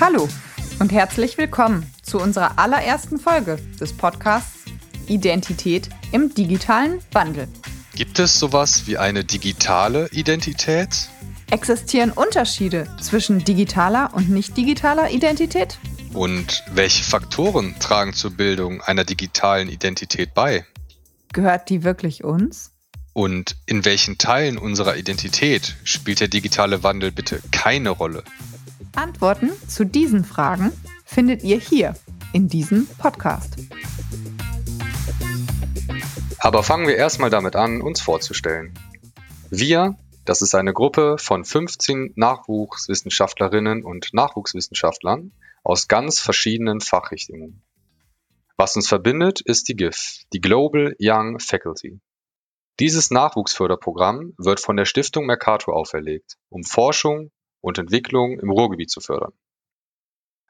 Hallo und herzlich willkommen zu unserer allerersten Folge des Podcasts Identität im digitalen Wandel. Gibt es sowas wie eine digitale Identität? Existieren Unterschiede zwischen digitaler und nicht digitaler Identität? Und welche Faktoren tragen zur Bildung einer digitalen Identität bei? Gehört die wirklich uns? Und in welchen Teilen unserer Identität spielt der digitale Wandel bitte keine Rolle? Antworten zu diesen Fragen findet ihr hier in diesem Podcast. Aber fangen wir erstmal damit an, uns vorzustellen. Wir, das ist eine Gruppe von 15 Nachwuchswissenschaftlerinnen und Nachwuchswissenschaftlern aus ganz verschiedenen Fachrichtungen. Was uns verbindet, ist die GIF, die Global Young Faculty. Dieses Nachwuchsförderprogramm wird von der Stiftung Mercator auferlegt, um Forschung und Entwicklung im Ruhrgebiet zu fördern.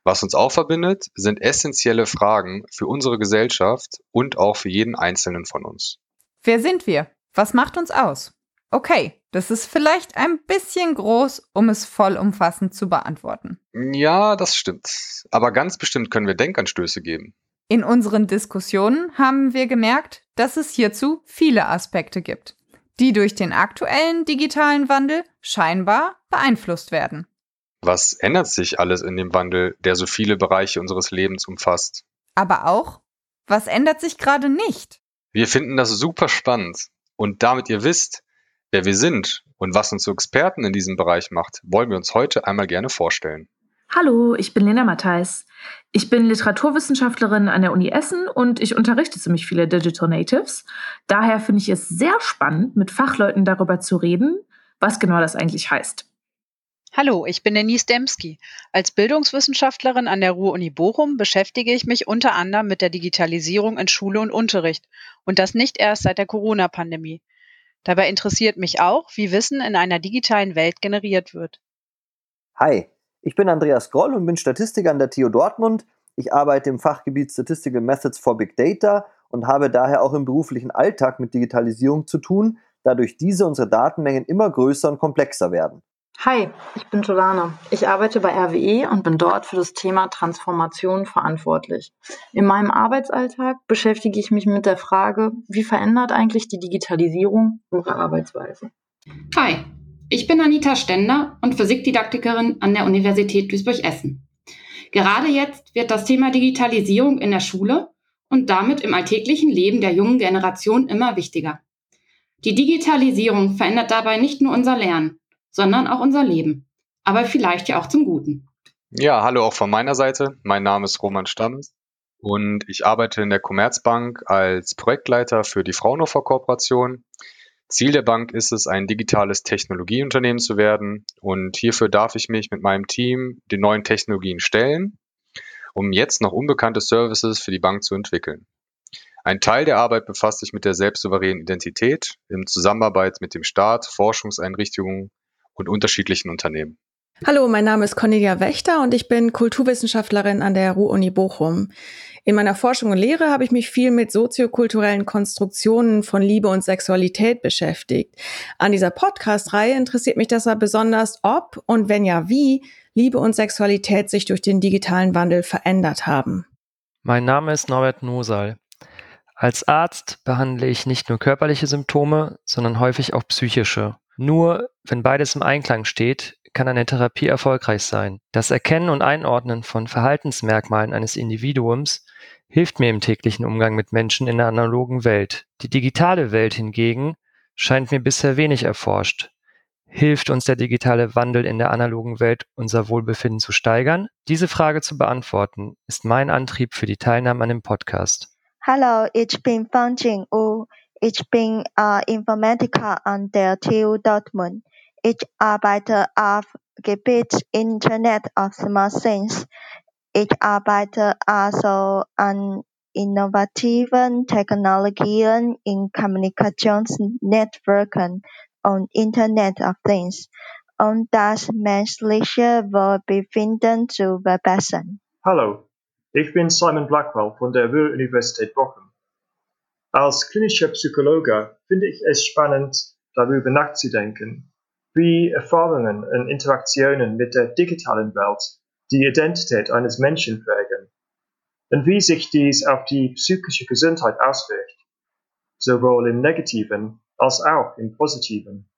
Was uns auch verbindet, sind essentielle Fragen für unsere Gesellschaft und auch für jeden Einzelnen von uns. Wer sind wir? Was macht uns aus? Okay, das ist vielleicht ein bisschen groß, um es vollumfassend zu beantworten. Ja, das stimmt. Aber ganz bestimmt können wir Denkanstöße geben. In unseren Diskussionen haben wir gemerkt, dass es hierzu viele Aspekte gibt, die durch den aktuellen digitalen Wandel scheinbar beeinflusst werden. Was ändert sich alles in dem Wandel, der so viele Bereiche unseres Lebens umfasst? Aber auch, was ändert sich gerade nicht? Wir finden das super spannend. Und damit ihr wisst, wer wir sind und was uns zu Experten in diesem Bereich macht, wollen wir uns heute einmal gerne vorstellen. Hallo, ich bin Lena Matthijs. Ich bin Literaturwissenschaftlerin an der Uni Essen und ich unterrichte ziemlich viele Digital Natives. Daher finde ich es sehr spannend, mit Fachleuten darüber zu reden, was genau das eigentlich heißt. Hallo, ich bin Denise Demski. Als Bildungswissenschaftlerin an der Ruhr-Uni Bochum beschäftige ich mich unter anderem mit der Digitalisierung in Schule und Unterricht und das nicht erst seit der Corona-Pandemie. Dabei interessiert mich auch, wie Wissen in einer digitalen Welt generiert wird. Hi, ich bin Andreas Groll und bin Statistiker an der TU Dortmund. Ich arbeite im Fachgebiet Statistical Methods for Big Data und habe daher auch im beruflichen Alltag mit Digitalisierung zu tun, da durch diese unsere Datenmengen immer größer und komplexer werden. Hi, ich bin Jolana. Ich arbeite bei RWE und bin dort für das Thema Transformation verantwortlich. In meinem Arbeitsalltag beschäftige ich mich mit der Frage, wie verändert eigentlich die Digitalisierung unsere Arbeitsweise? Hi, ich bin Anita Stender und Physikdidaktikerin an der Universität Duisburg-Essen. Gerade jetzt wird das Thema Digitalisierung in der Schule und damit im alltäglichen Leben der jungen Generation immer wichtiger. Die Digitalisierung verändert dabei nicht nur unser Lernen, sondern auch unser Leben. Aber vielleicht ja auch zum Guten. Ja, hallo auch von meiner Seite. Mein Name ist Roman Stammes und ich arbeite in der Commerzbank als Projektleiter für die Fraunhofer Kooperation. Ziel der Bank ist es, ein digitales Technologieunternehmen zu werden und hierfür darf ich mich mit meinem Team den neuen Technologien stellen, um jetzt noch unbekannte Services für die Bank zu entwickeln. Ein Teil der Arbeit befasst sich mit der selbstsouveränen Identität in Zusammenarbeit mit dem Staat, Forschungseinrichtungen und unterschiedlichen Unternehmen. Hallo, mein Name ist Cornelia Wächter und ich bin Kulturwissenschaftlerin an der Ruhr-Uni Bochum. In meiner Forschung und Lehre habe ich mich viel mit soziokulturellen Konstruktionen von Liebe und Sexualität beschäftigt. An dieser Podcast-Reihe interessiert mich deshalb besonders, ob und wenn ja wie Liebe und Sexualität sich durch den digitalen Wandel verändert haben. Mein Name ist Norbert Nosal. Als Arzt behandle ich nicht nur körperliche Symptome, sondern häufig auch psychische. Nur wenn beides im Einklang steht, kann eine Therapie erfolgreich sein. Das Erkennen und Einordnen von Verhaltensmerkmalen eines Individuums hilft mir im täglichen Umgang mit Menschen in der analogen Welt. Die digitale Welt hingegen scheint mir bisher wenig erforscht. Hilft uns der digitale Wandel in der analogen Welt, unser Wohlbefinden zu steigern? Diese Frage zu beantworten, ist mein Antrieb für die Teilnahme an dem Podcast. Hallo, ich bin Fang Jing-U. Ich bin äh, Informatiker an der TU Dortmund. Ich arbeite auf Gebiet Internet of Smart Things. Ich arbeite also an innovativen Technologien in Kommunikationsnetzwerken und Internet of Things, um das menschliche Wohlbefinden zu verbessern. Hallo, ich bin Simon Blackwell von der Ruhr-Universität Bochum. Als klinischer Psychologe finde ich es spannend, darüber nachzudenken, wie Erfahrungen und Interaktionen mit der digitalen Welt die Identität eines Menschen prägen und wie sich dies auf die psychische Gesundheit auswirkt, sowohl im negativen als auch im positiven.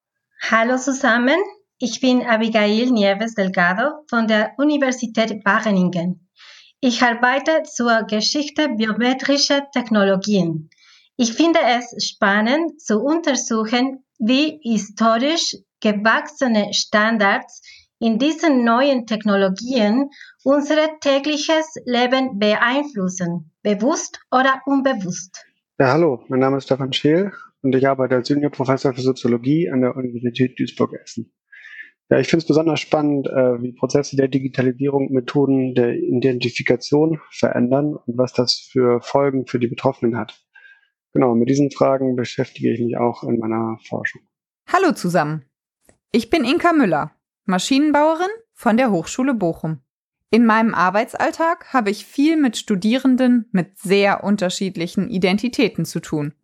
Hallo zusammen, ich bin Abigail Nieves Delgado von der Universität Wageningen. Ich arbeite zur Geschichte biometrischer Technologien. Ich finde es spannend zu untersuchen, wie historisch gewachsene Standards in diesen neuen Technologien unser tägliches Leben beeinflussen, bewusst oder unbewusst. Ja, hallo, mein Name ist Stefan Scheel und ich arbeite als Juniorprofessor für Soziologie an der Universität Duisburg-Essen. Ja, ich finde es besonders spannend, äh, wie Prozesse der Digitalisierung Methoden der Identifikation verändern und was das für Folgen für die Betroffenen hat. Genau, mit diesen Fragen beschäftige ich mich auch in meiner Forschung. Hallo zusammen. Ich bin Inka Müller, Maschinenbauerin von der Hochschule Bochum. In meinem Arbeitsalltag habe ich viel mit Studierenden mit sehr unterschiedlichen Identitäten zu tun,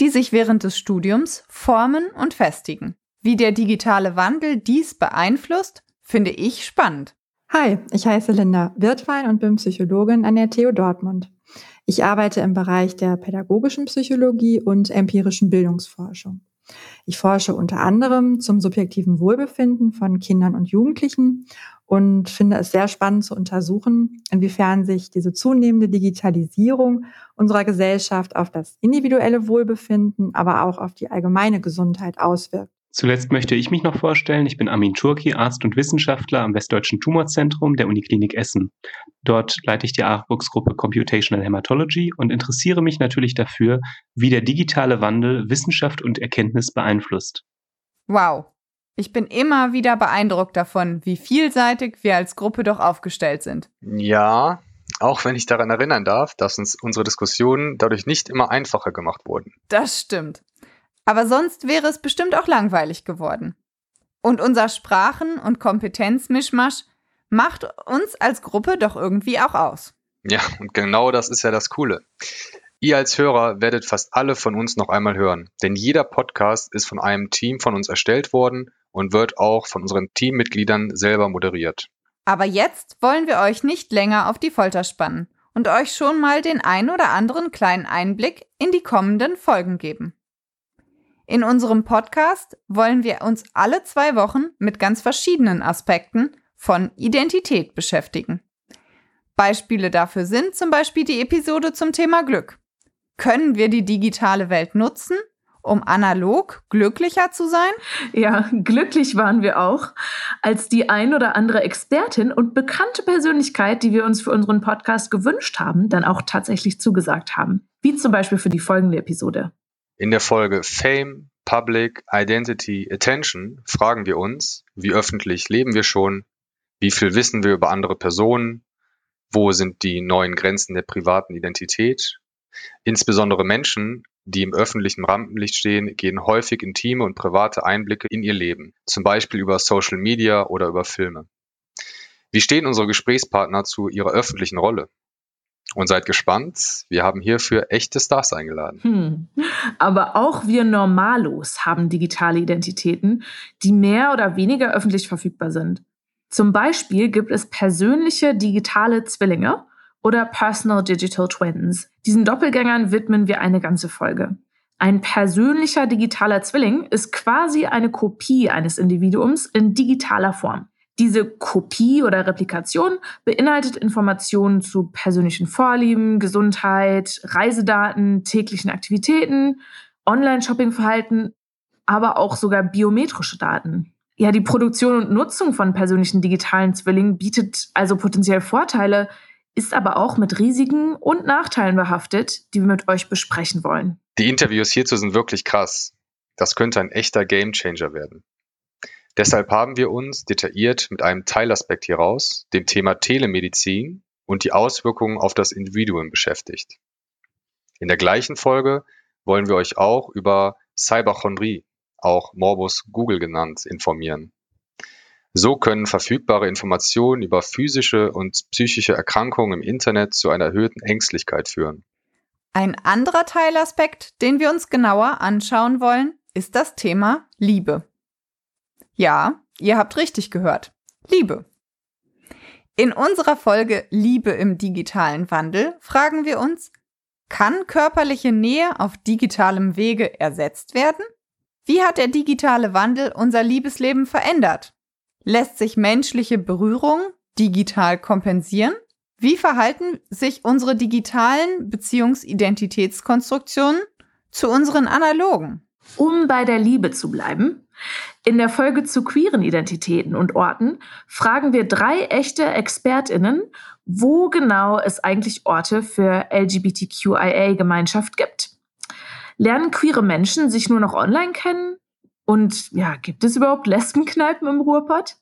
die sich während des Studiums formen und festigen. Wie der digitale Wandel dies beeinflusst, finde ich spannend. Hi, ich heiße Linda Wirtwein und bin Psychologin an der TU Dortmund. Ich arbeite im Bereich der pädagogischen Psychologie und empirischen Bildungsforschung. Ich forsche unter anderem zum subjektiven Wohlbefinden von Kindern und Jugendlichen und finde es sehr spannend zu untersuchen, inwiefern sich diese zunehmende Digitalisierung unserer Gesellschaft auf das individuelle Wohlbefinden, aber auch auf die allgemeine Gesundheit auswirkt. Zuletzt möchte ich mich noch vorstellen. Ich bin Armin Turki, Arzt und Wissenschaftler am Westdeutschen Tumorzentrum der Uniklinik Essen. Dort leite ich die Artbooks-Gruppe Computational Hematology und interessiere mich natürlich dafür, wie der digitale Wandel Wissenschaft und Erkenntnis beeinflusst. Wow. Ich bin immer wieder beeindruckt davon, wie vielseitig wir als Gruppe doch aufgestellt sind. Ja, auch wenn ich daran erinnern darf, dass uns unsere Diskussionen dadurch nicht immer einfacher gemacht wurden. Das stimmt. Aber sonst wäre es bestimmt auch langweilig geworden. Und unser Sprachen- und Kompetenzmischmasch macht uns als Gruppe doch irgendwie auch aus. Ja, und genau das ist ja das Coole. Ihr als Hörer werdet fast alle von uns noch einmal hören, denn jeder Podcast ist von einem Team von uns erstellt worden und wird auch von unseren Teammitgliedern selber moderiert. Aber jetzt wollen wir euch nicht länger auf die Folter spannen und euch schon mal den ein oder anderen kleinen Einblick in die kommenden Folgen geben. In unserem Podcast wollen wir uns alle zwei Wochen mit ganz verschiedenen Aspekten von Identität beschäftigen. Beispiele dafür sind zum Beispiel die Episode zum Thema Glück. Können wir die digitale Welt nutzen, um analog glücklicher zu sein? Ja, glücklich waren wir auch, als die ein oder andere Expertin und bekannte Persönlichkeit, die wir uns für unseren Podcast gewünscht haben, dann auch tatsächlich zugesagt haben. Wie zum Beispiel für die folgende Episode. In der Folge Fame, Public, Identity, Attention fragen wir uns, wie öffentlich leben wir schon, wie viel wissen wir über andere Personen, wo sind die neuen Grenzen der privaten Identität. Insbesondere Menschen, die im öffentlichen Rampenlicht stehen, gehen häufig intime und private Einblicke in ihr Leben, zum Beispiel über Social Media oder über Filme. Wie stehen unsere Gesprächspartner zu ihrer öffentlichen Rolle? Und seid gespannt, wir haben hierfür echte Stars eingeladen. Hm. Aber auch wir Normalos haben digitale Identitäten, die mehr oder weniger öffentlich verfügbar sind. Zum Beispiel gibt es persönliche digitale Zwillinge oder Personal Digital Twins. Diesen Doppelgängern widmen wir eine ganze Folge. Ein persönlicher digitaler Zwilling ist quasi eine Kopie eines Individuums in digitaler Form. Diese Kopie oder Replikation beinhaltet Informationen zu persönlichen Vorlieben, Gesundheit, Reisedaten, täglichen Aktivitäten, Online-Shopping-Verhalten, aber auch sogar biometrische Daten. Ja, die Produktion und Nutzung von persönlichen digitalen Zwillingen bietet also potenziell Vorteile, ist aber auch mit Risiken und Nachteilen behaftet, die wir mit euch besprechen wollen. Die Interviews hierzu sind wirklich krass. Das könnte ein echter Gamechanger werden. Deshalb haben wir uns detailliert mit einem Teilaspekt hieraus, dem Thema Telemedizin und die Auswirkungen auf das Individuum beschäftigt. In der gleichen Folge wollen wir euch auch über Cyberchondrie, auch Morbus Google genannt, informieren. So können verfügbare Informationen über physische und psychische Erkrankungen im Internet zu einer erhöhten Ängstlichkeit führen. Ein anderer Teilaspekt, den wir uns genauer anschauen wollen, ist das Thema Liebe. Ja, ihr habt richtig gehört. Liebe. In unserer Folge Liebe im digitalen Wandel fragen wir uns, kann körperliche Nähe auf digitalem Wege ersetzt werden? Wie hat der digitale Wandel unser Liebesleben verändert? Lässt sich menschliche Berührung digital kompensieren? Wie verhalten sich unsere digitalen Beziehungsidentitätskonstruktionen zu unseren analogen? Um bei der Liebe zu bleiben, in der Folge zu queeren Identitäten und Orten fragen wir drei echte ExpertInnen, wo genau es eigentlich Orte für LGBTQIA-Gemeinschaft gibt. Lernen queere Menschen sich nur noch online kennen? Und ja, gibt es überhaupt Lesbenkneipen im Ruhrpott?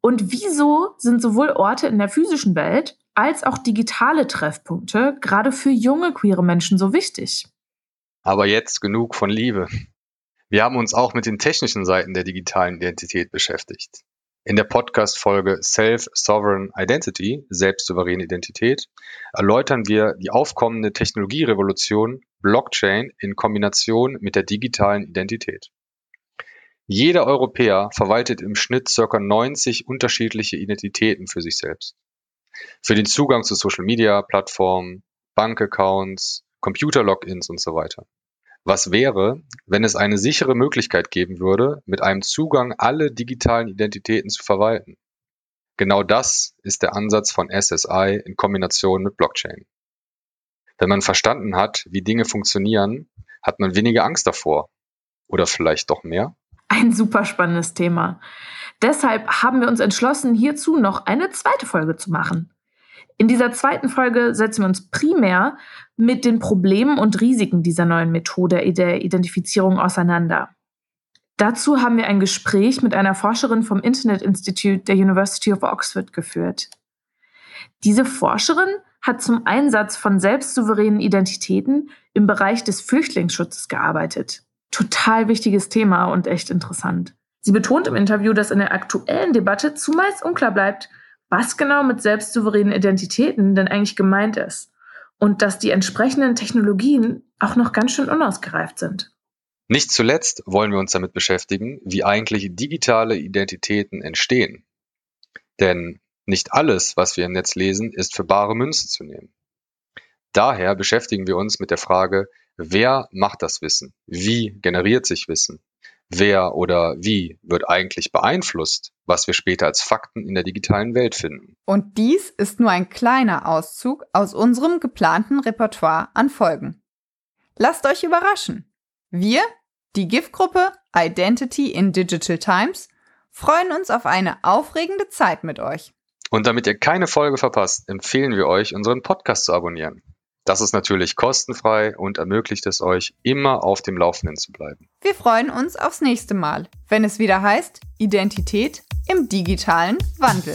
Und wieso sind sowohl Orte in der physischen Welt als auch digitale Treffpunkte gerade für junge queere Menschen so wichtig? Aber jetzt genug von Liebe. Wir haben uns auch mit den technischen Seiten der digitalen Identität beschäftigt. In der Podcast-Folge Self-Sovereign Identity, selbstsouveräne Identität, erläutern wir die aufkommende Technologierevolution Blockchain in Kombination mit der digitalen Identität. Jeder Europäer verwaltet im Schnitt ca. 90 unterschiedliche Identitäten für sich selbst. Für den Zugang zu Social-Media-Plattformen, Bankaccounts, Computer-Logins und so weiter. Was wäre, wenn es eine sichere Möglichkeit geben würde, mit einem Zugang alle digitalen Identitäten zu verwalten? Genau das ist der Ansatz von SSI in Kombination mit Blockchain. Wenn man verstanden hat, wie Dinge funktionieren, hat man weniger Angst davor. Oder vielleicht doch mehr? Ein super spannendes Thema. Deshalb haben wir uns entschlossen, hierzu noch eine zweite Folge zu machen. In dieser zweiten Folge setzen wir uns primär mit den Problemen und Risiken dieser neuen Methode der Identifizierung auseinander. Dazu haben wir ein Gespräch mit einer Forscherin vom Internet Institute der University of Oxford geführt. Diese Forscherin hat zum Einsatz von selbstsouveränen Identitäten im Bereich des Flüchtlingsschutzes gearbeitet. Total wichtiges Thema und echt interessant. Sie betont im Interview, dass in der aktuellen Debatte zumeist unklar bleibt, was genau mit selbstsouveränen Identitäten denn eigentlich gemeint ist und dass die entsprechenden Technologien auch noch ganz schön unausgereift sind. Nicht zuletzt wollen wir uns damit beschäftigen, wie eigentlich digitale Identitäten entstehen. Denn nicht alles, was wir im Netz lesen, ist für bare Münze zu nehmen. Daher beschäftigen wir uns mit der Frage, wer macht das Wissen? Wie generiert sich Wissen? Wer oder wie wird eigentlich beeinflusst, was wir später als Fakten in der digitalen Welt finden? Und dies ist nur ein kleiner Auszug aus unserem geplanten Repertoire an Folgen. Lasst euch überraschen. Wir, die GIF-Gruppe Identity in Digital Times, freuen uns auf eine aufregende Zeit mit euch. Und damit ihr keine Folge verpasst, empfehlen wir euch, unseren Podcast zu abonnieren. Das ist natürlich kostenfrei und ermöglicht es euch, immer auf dem Laufenden zu bleiben. Wir freuen uns aufs nächste Mal, wenn es wieder heißt Identität im digitalen Wandel.